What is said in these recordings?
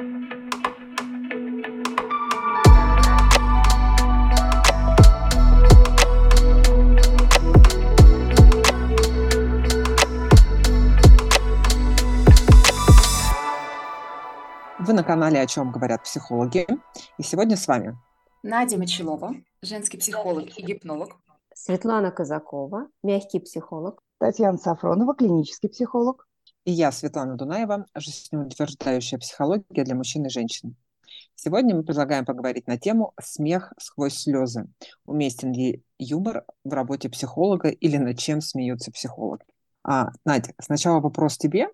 Вы на канале «О чем говорят психологи». И сегодня с вами Надя Мочелова, женский психолог и гипнолог. Светлана Казакова, мягкий психолог. Татьяна Сафронова, клинический психолог. И я, Светлана Дунаева, жизнеутверждающая психология для мужчин и женщин. Сегодня мы предлагаем поговорить на тему «Смех сквозь слезы». Уместен ли юмор в работе психолога или над чем смеются психологи? А, Надя, сначала вопрос тебе.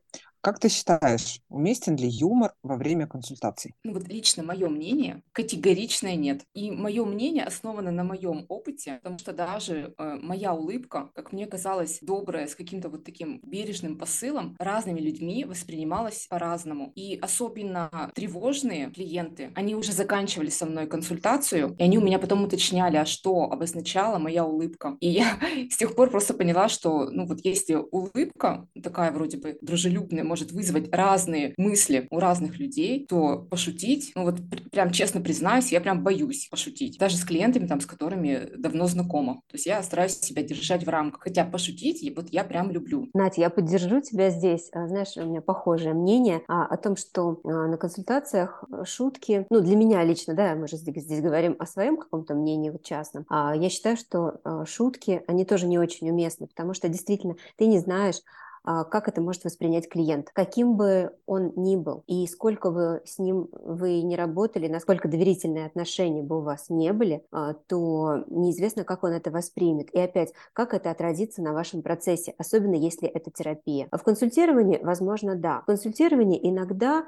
Как ты считаешь, уместен ли юмор во время консультаций? Ну вот лично мое мнение категоричное нет. И мое мнение основано на моем опыте, потому что даже э, моя улыбка, как мне казалось, добрая, с каким-то вот таким бережным посылом, разными людьми воспринималась по-разному. И особенно тревожные клиенты, они уже заканчивали со мной консультацию, и они у меня потом уточняли, а что обозначала моя улыбка. И я с тех пор просто поняла, что, ну вот если улыбка такая вроде бы дружелюбная, может вызвать разные мысли у разных людей, то пошутить, ну вот прям честно признаюсь, я прям боюсь пошутить. Даже с клиентами, там, с которыми давно знакома. То есть я стараюсь себя держать в рамках. Хотя пошутить, вот я прям люблю. Надя, я поддержу тебя здесь. А, знаешь, у меня похожее мнение а, о том, что а, на консультациях шутки, ну, для меня лично, да, мы же здесь, говорим о своем каком-то мнении вот частном, я считаю, что шутки, они тоже не очень уместны, потому что действительно ты не знаешь, как это может воспринять клиент, каким бы он ни был, и сколько бы с ним вы не работали, насколько доверительные отношения бы у вас не были, а, то неизвестно, как он это воспримет. И опять, как это отразится на вашем процессе, особенно если это терапия. А в консультировании, возможно, да. В консультировании иногда,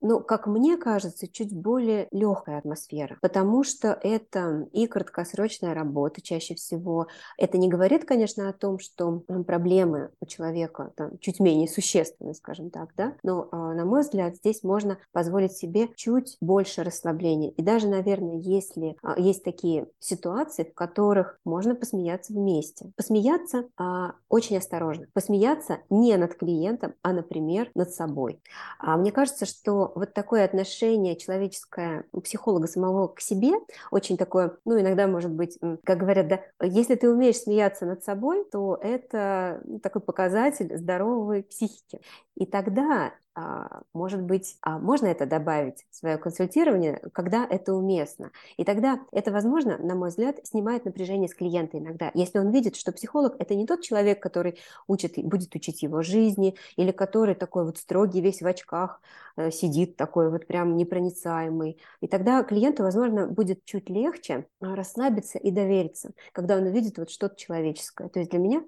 ну, как мне кажется, чуть более легкая атмосфера, потому что это и краткосрочная работа чаще всего. Это не говорит, конечно, о том, что проблемы у человека человека там, чуть менее существенны, скажем так, да, но, а, на мой взгляд, здесь можно позволить себе чуть больше расслабления. И даже, наверное, если а, есть такие ситуации, в которых можно посмеяться вместе. Посмеяться а, очень осторожно. Посмеяться не над клиентом, а, например, над собой. А мне кажется, что вот такое отношение человеческое у психолога самого к себе очень такое, ну, иногда может быть, как говорят, да, если ты умеешь смеяться над собой, то это ну, такой показатель показатель здоровой психики. И тогда а, может быть, а, можно это добавить в свое консультирование, когда это уместно. И тогда это, возможно, на мой взгляд, снимает напряжение с клиента иногда. Если он видит, что психолог – это не тот человек, который учит, будет учить его жизни, или который такой вот строгий, весь в очках, э, сидит такой вот прям непроницаемый. И тогда клиенту, возможно, будет чуть легче расслабиться и довериться, когда он увидит вот что-то человеческое. То есть для меня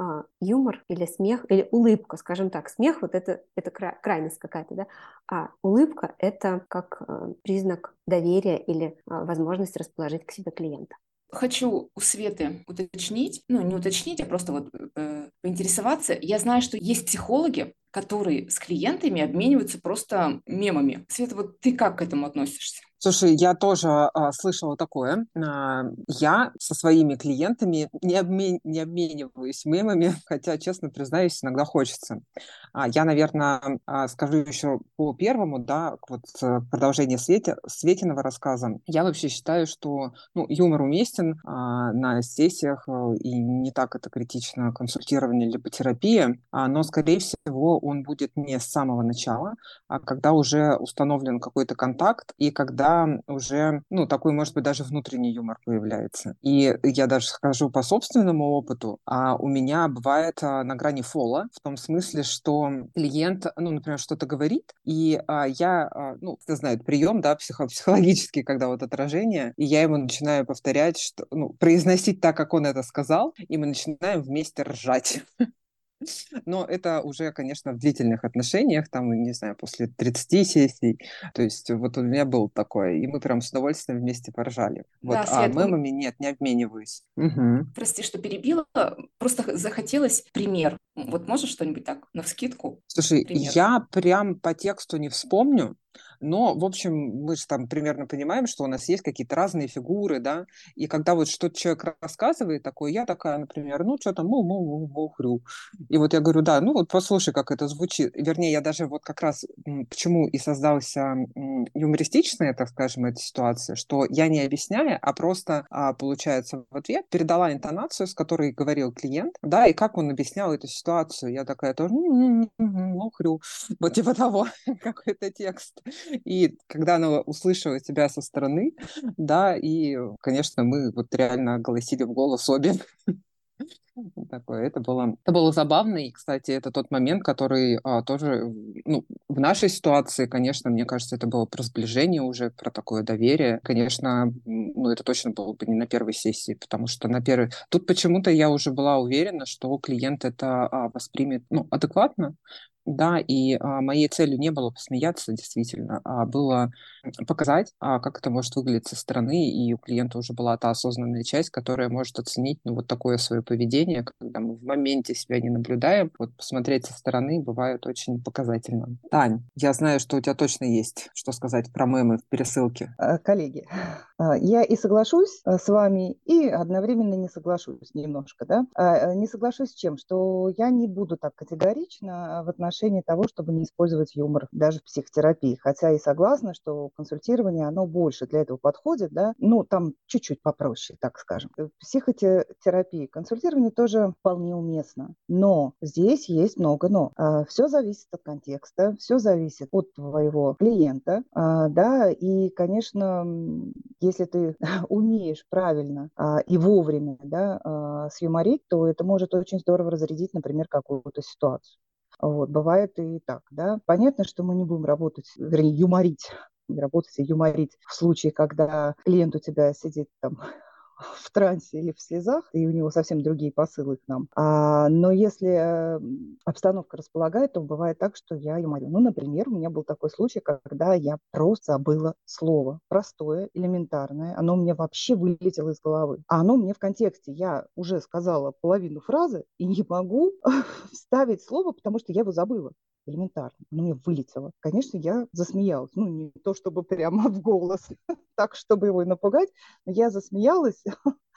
а, юмор или смех, или улыбка, скажем так. Смех вот это, это крайность какая-то, да, а улыбка это как а, признак доверия или а, возможность расположить к себе клиента. Хочу у Светы уточнить, ну не уточнить, а просто вот э, поинтересоваться. Я знаю, что есть психологи, которые с клиентами обмениваются просто мемами. Света, вот ты как к этому относишься? Слушай, я тоже а, слышала такое. А, я со своими клиентами не, обмен, не обмениваюсь мемами, хотя, честно признаюсь, иногда хочется. А, я, наверное, а, скажу еще по первому, да, вот э, продолжение Свете, Светиного рассказа. Я вообще считаю, что ну, юмор уместен а, на сессиях, э, и не так это критично консультирование либо терапия, а, но, скорее всего, он будет не с самого начала, а когда уже установлен какой-то контакт, и когда уже, ну, такой, может быть, даже внутренний юмор появляется. И я даже скажу по собственному опыту, а у меня бывает а, на грани фола, в том смысле, что клиент, ну, например, что-то говорит, и а, я, а, ну, кто знает, прием, да, психо психологический, когда вот отражение, и я ему начинаю повторять, что, ну, произносить так, как он это сказал, и мы начинаем вместе ржать. Но это уже, конечно, в длительных отношениях, там, не знаю, после 30 сессий. То есть вот у меня был такое, и мы прям с удовольствием вместе поржали. Вот. Да, а Свет, мемами нет, не обмениваюсь. Угу. Прости, что перебила. Просто захотелось пример. Вот можешь что-нибудь так на вскидку? Слушай, я прям по тексту не вспомню, но, в общем, мы же там примерно понимаем, что у нас есть какие-то разные фигуры, да, и когда вот что-то человек рассказывает такое, я такая, например, ну, что там, му му му му хрю И вот я говорю, да, ну, вот послушай, как это звучит. Вернее, я даже вот как раз почему и создался юмористичная, так скажем, эта ситуация, что я не объясняя, а просто, а, получается, в ответ передала интонацию, с которой говорил клиент, да, и как он объяснял эту ситуацию. Я такая тоже, ну, хрю. Вот типа того, какой-то текст. И когда она услышала тебя со стороны, да, и, конечно, мы вот реально голосили в голос обе. Такое, это было, это было забавно, и, кстати, это тот момент, который а, тоже, ну, в нашей ситуации, конечно, мне кажется, это было про сближение уже, про такое доверие. Конечно, ну, это точно было бы не на первой сессии, потому что на первой... Тут почему-то я уже была уверена, что клиент это а, воспримет, ну, адекватно, да, и а, моей целью не было посмеяться, действительно, а было показать, а, как это может выглядеть со стороны, и у клиента уже была та осознанная часть, которая может оценить, ну, вот такое свое поведение, когда мы в моменте себя не наблюдаем, вот посмотреть со стороны бывает очень показательно. Тань, я знаю, что у тебя точно есть что сказать про мемы в пересылке. Э, коллеги, а, я и соглашусь э, с вами, и одновременно не соглашусь немножко, да. А, э, не соглашусь с чем? Что я не буду так категорично в отношении отношении того, чтобы не использовать юмор даже в психотерапии. Хотя и согласна, что консультирование, оно больше для этого подходит, да, ну, там чуть-чуть попроще, так скажем. В психотерапии консультирование тоже вполне уместно. Но здесь есть много но. А, все зависит от контекста, все зависит от твоего клиента, а, да, и, конечно, если ты умеешь правильно а, и вовремя, да, съюморить, то это может очень здорово разрядить, например, какую-то ситуацию. Вот, бывает и так, да. Понятно, что мы не будем работать, вернее, юморить, работать, а юморить в случае, когда клиент у тебя сидит там в трансе или в слезах, и у него совсем другие посылы к нам. А, но если обстановка располагает, то бывает так, что я юморю. Ну, например, у меня был такой случай, когда я просто забыла слово. Простое, элементарное. Оно у меня вообще вылетело из головы. А оно мне в контексте. Я уже сказала половину фразы и не могу вставить слово, потому что я его забыла элементарно. Оно мне вылетело. Конечно, я засмеялась. Ну, не то чтобы прямо в голос, так, чтобы его напугать, но я засмеялась,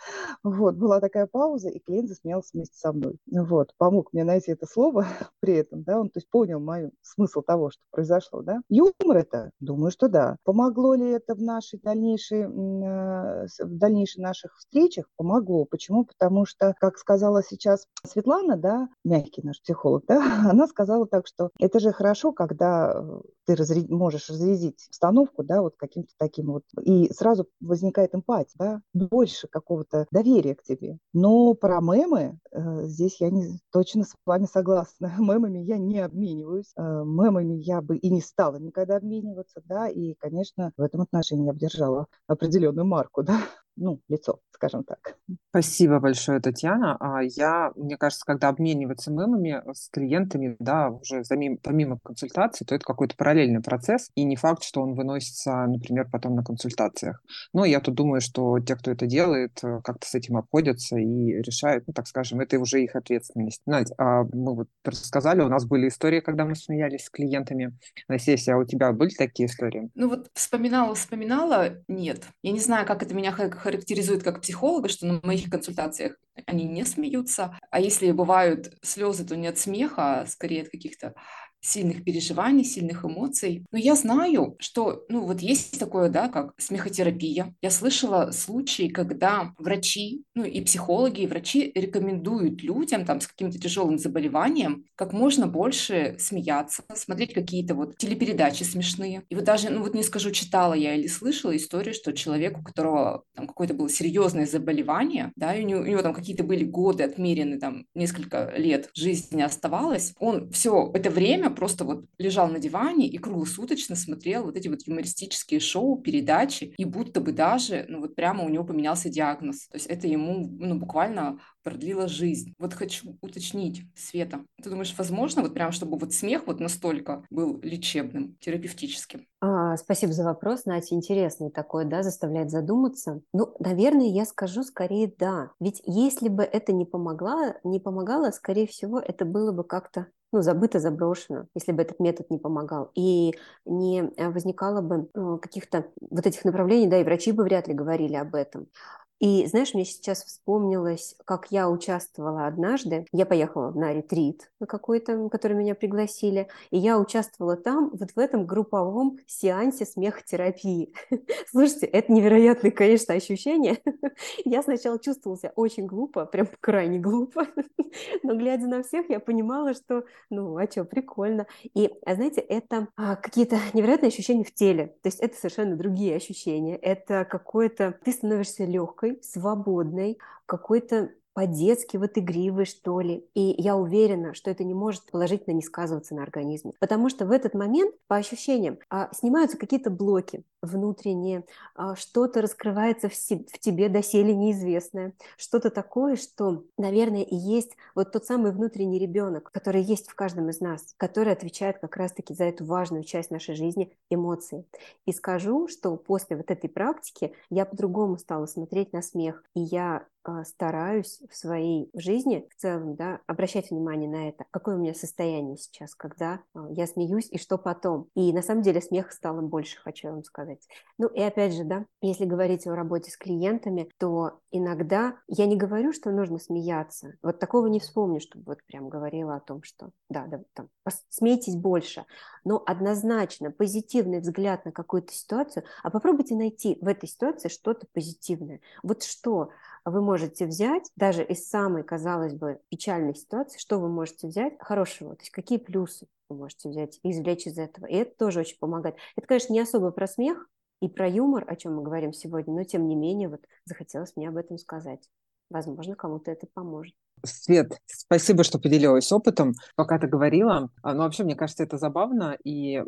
Вот, была такая пауза, и клиент засмеялся вместе со мной. Вот, помог мне найти это слово при этом, да, он, то есть понял мой смысл того, что произошло, да. Юмор это? Думаю, что да. Помогло ли это в нашей дальнейшей, э, в дальнейших наших встречах? Помогло. Почему? Потому что, как сказала сейчас Светлана, да, мягкий наш психолог, да, она сказала так, что это же хорошо, когда э, ты разряд... можешь разрядить обстановку, да, вот каким-то таким вот, и сразу возникает эмпатия, да, больше какого-то доверия к тебе. Но про мемы э, здесь я не точно с вами согласна. Мемами я не обмениваюсь, э, мемами я бы и не стала никогда обмениваться, да, и, конечно, в этом отношении я бы держала определенную марку, да, ну, лицо, скажем так. Спасибо большое, Татьяна. А я, мне кажется, когда обмениваться мемами с клиентами, да, уже помимо консультации, то это какой-то параллельный процесс, и не факт, что он выносится, например, потом на консультациях. Но я тут думаю, что те, кто это делает, э, как-то с этим обходятся и решают, ну, так скажем, это уже их ответственность. Надь, а мы вот рассказали, у нас были истории, когда мы смеялись с клиентами на сессии, а у тебя были такие истории? Ну вот вспоминала, вспоминала, нет. Я не знаю, как это меня характеризует как психолога, что на моих консультациях они не смеются. А если бывают слезы, то не от смеха, а скорее от каких-то сильных переживаний, сильных эмоций. Но я знаю, что, ну, вот есть такое, да, как смехотерапия. Я слышала случаи, когда врачи, ну, и психологи, и врачи рекомендуют людям там с каким-то тяжелым заболеванием как можно больше смеяться, смотреть какие-то вот телепередачи смешные. И вот даже, ну, вот не скажу, читала я или слышала историю, что человек, у которого там какое-то было серьезное заболевание, да, и у него, у него там какие-то были годы отмерены, там, несколько лет жизни оставалось, он все это время просто вот лежал на диване и круглосуточно смотрел вот эти вот юмористические шоу, передачи, и будто бы даже, ну вот прямо у него поменялся диагноз. То есть это ему, ну, буквально продлило жизнь. Вот хочу уточнить, Света, ты думаешь, возможно, вот прям, чтобы вот смех вот настолько был лечебным, терапевтическим? А, спасибо за вопрос, Настя. Интересный такой, да, заставляет задуматься. Ну, наверное, я скажу скорее да. Ведь если бы это не помогло, не помогало, скорее всего, это было бы как-то ну, забыто, заброшено, если бы этот метод не помогал. И не э, возникало бы э, каких-то вот этих направлений, да, и врачи бы вряд ли говорили об этом. И знаешь, мне сейчас вспомнилось, как я участвовала однажды. Я поехала на ретрит на какой-то, который меня пригласили, и я участвовала там, вот в этом групповом сеансе смехотерапии. Слушайте, это невероятное, конечно, ощущение. Я сначала чувствовала себя очень глупо, прям крайне глупо, но глядя на всех, я понимала, что, ну, а что, прикольно. И, а знаете, это а, какие-то невероятные ощущения в теле. То есть это совершенно другие ощущения. Это какое-то... Ты становишься легкой, свободной, какой-то по-детски вот игривый, что ли. И я уверена, что это не может положительно не сказываться на организме. Потому что в этот момент, по ощущениям, а, снимаются какие-то блоки внутренние, а, что-то раскрывается в, в тебе доселе неизвестное, что-то такое, что, наверное, и есть вот тот самый внутренний ребенок, который есть в каждом из нас, который отвечает как раз-таки за эту важную часть нашей жизни – эмоции. И скажу, что после вот этой практики я по-другому стала смотреть на смех, и я стараюсь в своей жизни в целом да, обращать внимание на это, какое у меня состояние сейчас, когда а, я смеюсь и что потом. И на самом деле смех стало больше, хочу вам сказать. Ну и опять же, да, если говорить о работе с клиентами, то иногда я не говорю, что нужно смеяться. Вот такого не вспомню, чтобы вот прям говорила о том, что да, да, там, смейтесь больше. Но однозначно позитивный взгляд на какую-то ситуацию, а попробуйте найти в этой ситуации что-то позитивное. Вот что вы можете взять, даже из самой, казалось бы, печальной ситуации, что вы можете взять хорошего, то есть какие плюсы вы можете взять и извлечь из этого. И это тоже очень помогает. Это, конечно, не особо про смех и про юмор, о чем мы говорим сегодня, но тем не менее вот захотелось мне об этом сказать. Возможно, кому-то это поможет. Свет, спасибо, что поделилась опытом, пока ты говорила. А, ну, вообще, мне кажется, это забавно и,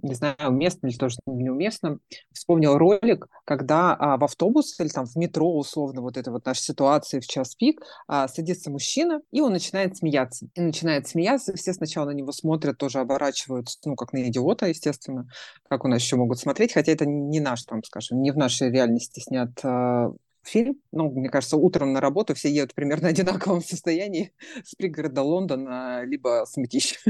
не знаю, уместно или тоже неуместно. Вспомнил ролик, когда а, в автобус или там в метро, условно, вот это вот наша ситуация в час пик, а, садится мужчина, и он начинает смеяться. И начинает смеяться, все сначала на него смотрят, тоже оборачиваются, ну, как на идиота, естественно, как у нас еще могут смотреть, хотя это не наш, там, скажем, не в нашей реальности снят а, фильм. Ну, мне кажется, утром на работу все едут примерно одинаковом состоянии с пригорода Лондона, либо с Мытищ.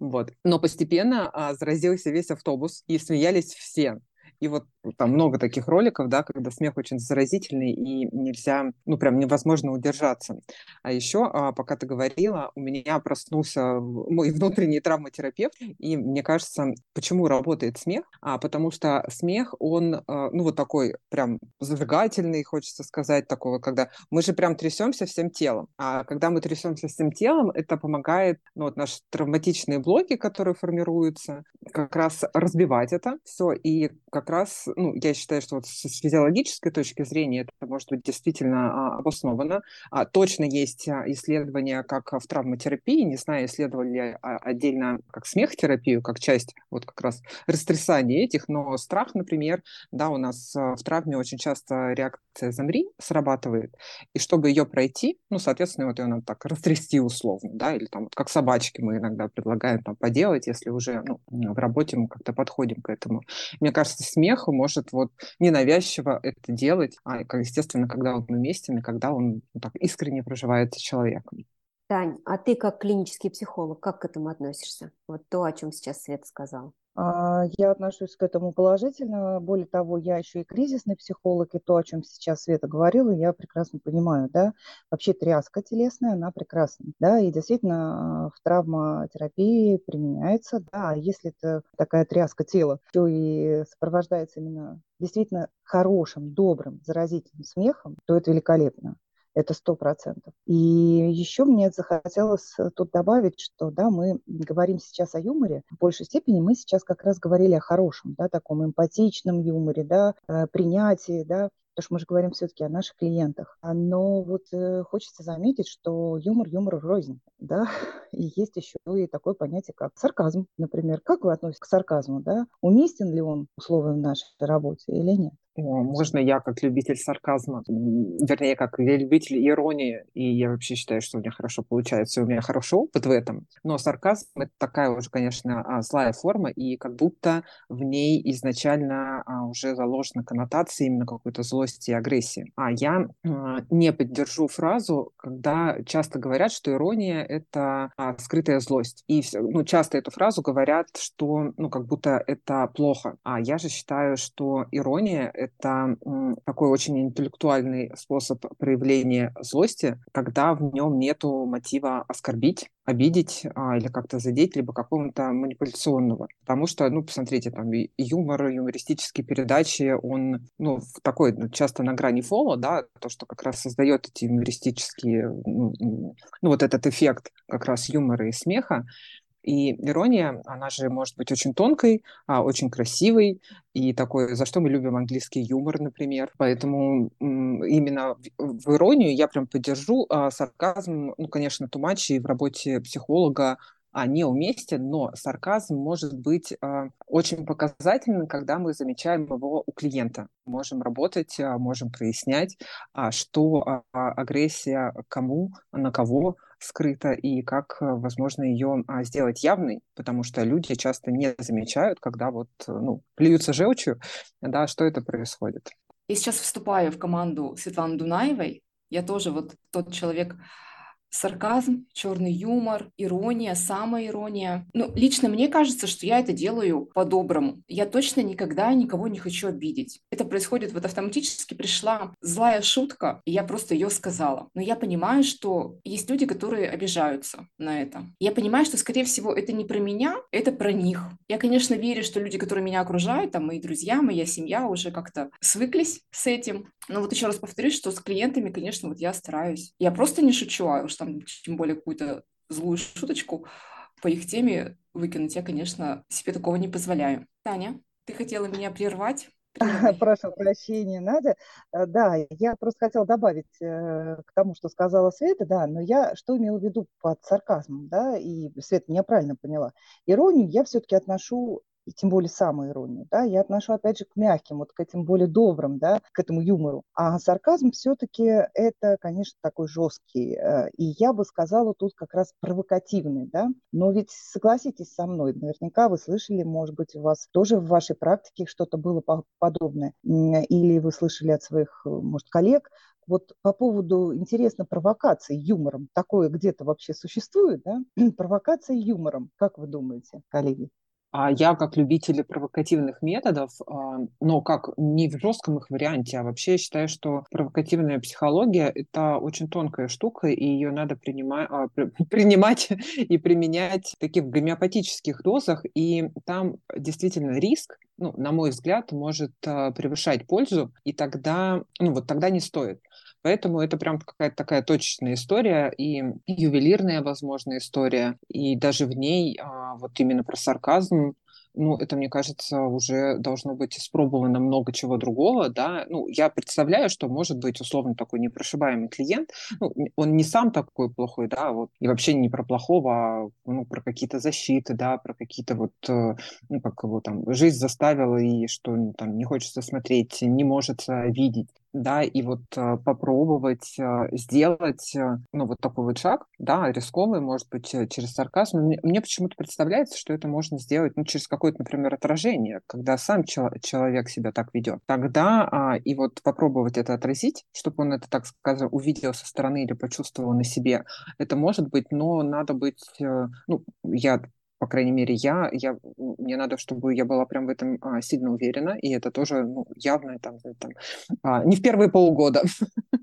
Вот. Но постепенно а, заразился весь автобус, и смеялись все. И вот там много таких роликов, да, когда смех очень заразительный и нельзя, ну, прям невозможно удержаться. А еще, а, пока ты говорила, у меня проснулся мой внутренний травматерапевт, и мне кажется, почему работает смех? А, потому что смех, он, а, ну, вот такой прям зажигательный, хочется сказать, такого, когда мы же прям трясемся всем телом. А когда мы трясемся всем телом, это помогает, ну, вот наши травматичные блоки, которые формируются, как раз разбивать это все, и как раз, ну, я считаю, что вот с физиологической точки зрения это может быть действительно а, обосновано. А, точно есть а, исследования, как в травматерапии, не знаю, исследовали ли отдельно как смехотерапию, как часть вот как раз растрясания этих, но страх, например, да, у нас в травме очень часто реакция «замри» срабатывает, и чтобы ее пройти, ну, соответственно, вот ее надо так растрясти условно, да, или там вот как собачки мы иногда предлагаем там поделать, если уже ну, в работе мы как-то подходим к этому. Мне кажется, смех может вот ненавязчиво это делать, а, естественно, когда он уместен и когда он ну, так искренне проживается человеком. Тань, а ты как клинический психолог, как к этому относишься? Вот то, о чем сейчас Света сказал. А, я отношусь к этому положительно. Более того, я еще и кризисный психолог, и то, о чем сейчас Света говорила, я прекрасно понимаю, да. Вообще тряска телесная, она прекрасна, да, и действительно в травматерапии применяется, да, а если это такая тряска тела, то и сопровождается именно действительно хорошим, добрым, заразительным смехом, то это великолепно это сто процентов. И еще мне захотелось э, тут добавить, что, да, мы говорим сейчас о юморе, в большей степени мы сейчас как раз говорили о хорошем, да, таком эмпатичном юморе, да, принятии, да, потому что мы же говорим все-таки о наших клиентах. А, но вот э, хочется заметить, что юмор юмор рознь, да, и есть еще и такое понятие, как сарказм, например. Как вы относитесь к сарказму, да? Уместен ли он условно в нашей работе или нет? Можно я как любитель сарказма, вернее, как любитель иронии, и я вообще считаю, что у меня хорошо получается, у меня хороший опыт в этом. Но сарказм — это такая уже, конечно, а, злая форма, и как будто в ней изначально а, уже заложена коннотация именно какой-то злости и агрессии. А я а, не поддержу фразу, когда часто говорят, что ирония — это скрытая злость. И ну, часто эту фразу говорят, что ну, как будто это плохо. А я же считаю, что ирония — это такой очень интеллектуальный способ проявления злости, когда в нем нету мотива оскорбить, обидеть а, или как-то задеть, либо какого-то манипуляционного. Потому что, ну, посмотрите, там юмор, юмористические передачи, он, ну, такой ну, часто на грани фола, да, то, что как раз создает эти юмористические, ну, ну вот этот эффект как раз юмора и смеха, и ирония, она же может быть очень тонкой, а, очень красивой, и такой, за что мы любим английский юмор, например. Поэтому именно в иронию я прям поддержу. А сарказм, ну, конечно, тумачи в работе психолога а, неуместен, но сарказм может быть а, очень показательным, когда мы замечаем его у клиента. Можем работать, а, можем прояснять, а, что агрессия кому, на кого скрыта и как возможно ее а, сделать явной, потому что люди часто не замечают, когда вот ну, плюются желчью, да, что это происходит. Я сейчас вступаю в команду Светланы Дунаевой. Я тоже вот тот человек, сарказм, черный юмор, ирония, самоирония. Ну, лично мне кажется, что я это делаю по-доброму. Я точно никогда никого не хочу обидеть. Это происходит вот автоматически пришла злая шутка, и я просто ее сказала. Но я понимаю, что есть люди, которые обижаются на это. Я понимаю, что, скорее всего, это не про меня, это про них. Я, конечно, верю, что люди, которые меня окружают, там мои друзья, моя семья уже как-то свыклись с этим. Но вот еще раз повторюсь, что с клиентами, конечно, вот я стараюсь. Я просто не шучу, а уж там тем более какую-то злую шуточку по их теме выкинуть, я, конечно, себе такого не позволяю. Таня, ты хотела меня прервать? Прошу прощения, Надя. Э, да, я просто хотела добавить э, к тому, что сказала Света, да, но я что имела в виду под сарказмом, да, и Света меня правильно поняла. Иронию я все-таки отношу и тем более самоиронию, да, я отношу, опять же, к мягким, вот к этим более добрым, да, к этому юмору. А сарказм все-таки это, конечно, такой жесткий, э, и я бы сказала тут как раз провокативный, да, но ведь согласитесь со мной, наверняка вы слышали, может быть, у вас тоже в вашей практике что-то было подобное, или вы слышали от своих, может, коллег, вот по поводу, интересно, провокации юмором, такое где-то вообще существует, да? Провокация юмором, как вы думаете, коллеги? А я как любитель провокативных методов, а, но как не в жестком их варианте, а вообще считаю, что провокативная психология – это очень тонкая штука, и ее надо принимать, принимать и применять в таких гомеопатических дозах, и там действительно риск, ну, на мой взгляд, может а, превышать пользу, и тогда, ну, вот тогда не стоит. Поэтому это прям какая-то такая точечная история и ювелирная, возможно, история. И даже в ней а, вот именно про сарказм ну, это, мне кажется, уже должно быть испробовано много чего другого, да, ну, я представляю, что может быть условно такой непрошибаемый клиент, ну, он не сам такой плохой, да, вот, и вообще не про плохого, а, ну, про какие-то защиты, да, про какие-то вот, э, ну, как его там, жизнь заставила, и что ну, там не хочется смотреть, не может видеть, да, и вот э, попробовать э, сделать, э, ну, вот такой вот шаг, да, рисковый, может быть, через сарказм. Мне, почему-то представляется, что это можно сделать, ну, через какое-то, например, отражение, когда сам чел- человек себя так ведет. Тогда а, и вот попробовать это отразить, чтобы он это, так скажем, увидел со стороны или почувствовал на себе, это может быть, но надо быть, ну, я по крайней мере, я, я, мне надо, чтобы я была прям в этом а, сильно уверена, и это тоже ну, явно там, там а, не в первые полгода.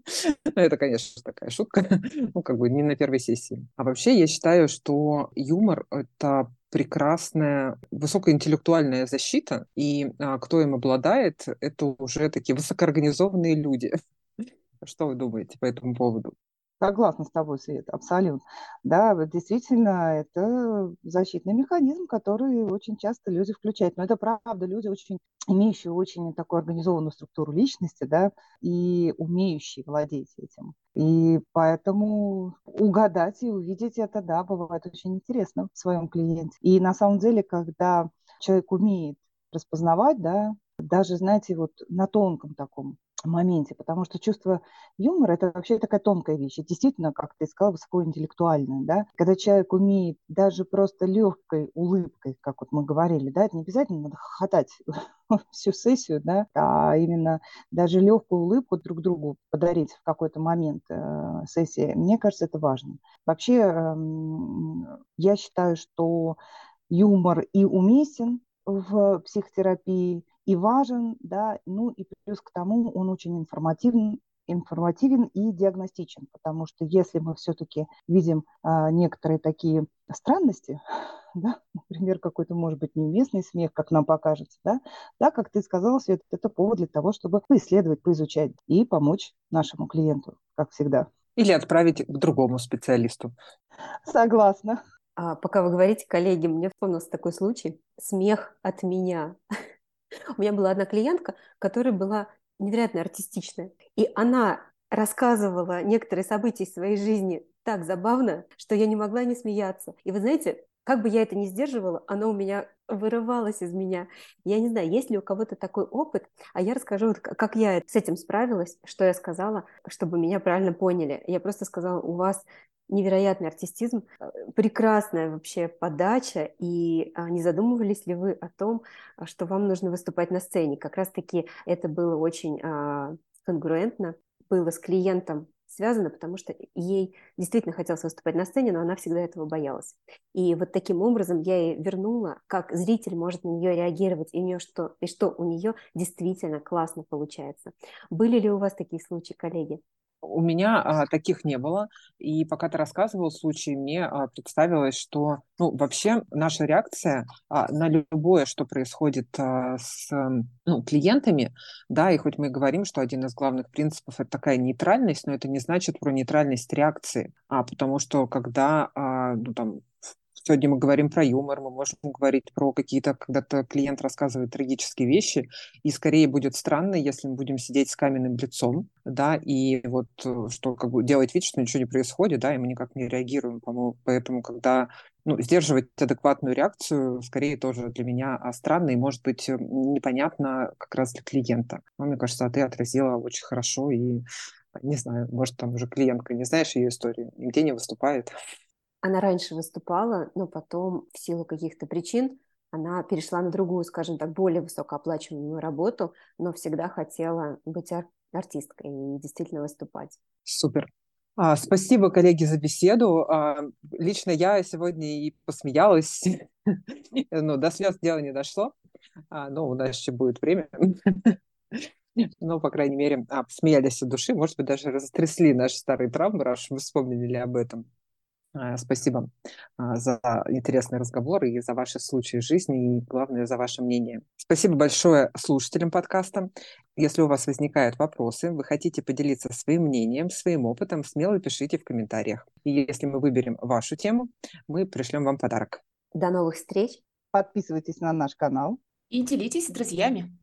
Это, конечно, такая шутка, ну, как бы не на первой сессии. А вообще я считаю, что юмор — это прекрасная высокоинтеллектуальная защита, и а, кто им обладает, это уже такие высокоорганизованные люди. Что вы думаете по этому поводу? Согласна с тобой, Свет, абсолютно. Да, действительно, это защитный механизм, который очень часто люди включают. Но это правда, люди, очень имеющие очень такую организованную структуру личности, да, и умеющие владеть этим. И поэтому угадать и увидеть это, да, бывает очень интересно в своем клиенте. И на самом деле, когда человек умеет распознавать, да, даже, знаете, вот на тонком таком моменте, потому что чувство юмора – это вообще такая тонкая вещь. Действительно, как ты сказала, высокоинтеллектуальная, да? Когда человек умеет даже просто легкой улыбкой, как вот мы говорили, да, это не обязательно надо хохотать всю сессию, да, а именно даже легкую улыбку друг другу подарить в какой-то момент э, сессии, мне кажется, это важно. Вообще, э, я считаю, что юмор и уместен в психотерапии, и важен, да, ну и плюс к тому он очень информативен, информативен и диагностичен, потому что если мы все-таки видим а, некоторые такие странности, да, например, какой-то, может быть, неуместный смех, как нам покажется, да, да, как ты сказала, Свет, это повод для того, чтобы поисследовать, поизучать и помочь нашему клиенту, как всегда. Или отправить к другому специалисту. Согласна. А пока вы говорите, коллеги, мне вспомнился такой случай. Смех от меня. У меня была одна клиентка, которая была невероятно артистичная. И она рассказывала некоторые события из своей жизни так забавно, что я не могла не смеяться. И вы знаете, как бы я это ни сдерживала, оно у меня вырывалось из меня. Я не знаю, есть ли у кого-то такой опыт, а я расскажу, как я с этим справилась, что я сказала, чтобы меня правильно поняли. Я просто сказала, у вас невероятный артистизм, э, прекрасная вообще подача, и а, не задумывались ли вы о том, а, что вам нужно выступать на сцене? Как раз-таки это было очень а, конгруентно, было с клиентом связано, потому что ей действительно хотелось выступать на сцене, но она всегда этого боялась. И вот таким образом я ей вернула, как зритель может на нее реагировать, и, у нее что, и что у нее действительно классно получается. Были ли у вас такие случаи, коллеги? У меня а, таких не было, и пока ты рассказывал случай, мне а, представилось, что ну, вообще наша реакция а, на любое, что происходит а, с ну, клиентами, да, и хоть мы говорим, что один из главных принципов это такая нейтральность, но это не значит про нейтральность реакции, а потому что когда а, ну, там, Сегодня мы говорим про юмор, мы можем говорить про какие-то, когда-то клиент рассказывает трагические вещи, и скорее будет странно, если мы будем сидеть с каменным лицом, да, и вот э, что как бы делать вид, что ничего не происходит, да, и мы никак не реагируем, по-моему, поэтому, когда ну, сдерживать адекватную реакцию скорее тоже для меня а, странно и, может быть, э, непонятно как раз для клиента. Но мне кажется, ты отразила очень хорошо и не знаю, может, там уже клиентка, не знаешь ее историю, нигде не выступает. Она раньше выступала, но потом в силу каких-то причин она перешла на другую, скажем так, более высокооплачиваемую работу, но всегда хотела быть ар- артисткой и действительно выступать. Супер. А, спасибо, коллеги, за беседу. А, лично я сегодня и посмеялась, но до слез дело не дошло, а, но у нас еще будет время. Ну, по крайней мере, посмеялись от души, может быть, даже растрясли наши старые травмы, раз мы вспомнили об этом. А, спасибо а, за интересный разговор и за ваши случаи жизни, и, главное, за ваше мнение. Спасибо большое слушателям подкаста. Если у вас возникают вопросы, вы хотите поделиться своим мнением, своим опытом, смело пишите в комментариях. И если мы выберем вашу тему, мы пришлем вам подарок. До новых встреч! Подписывайтесь на наш канал. И делитесь с друзьями.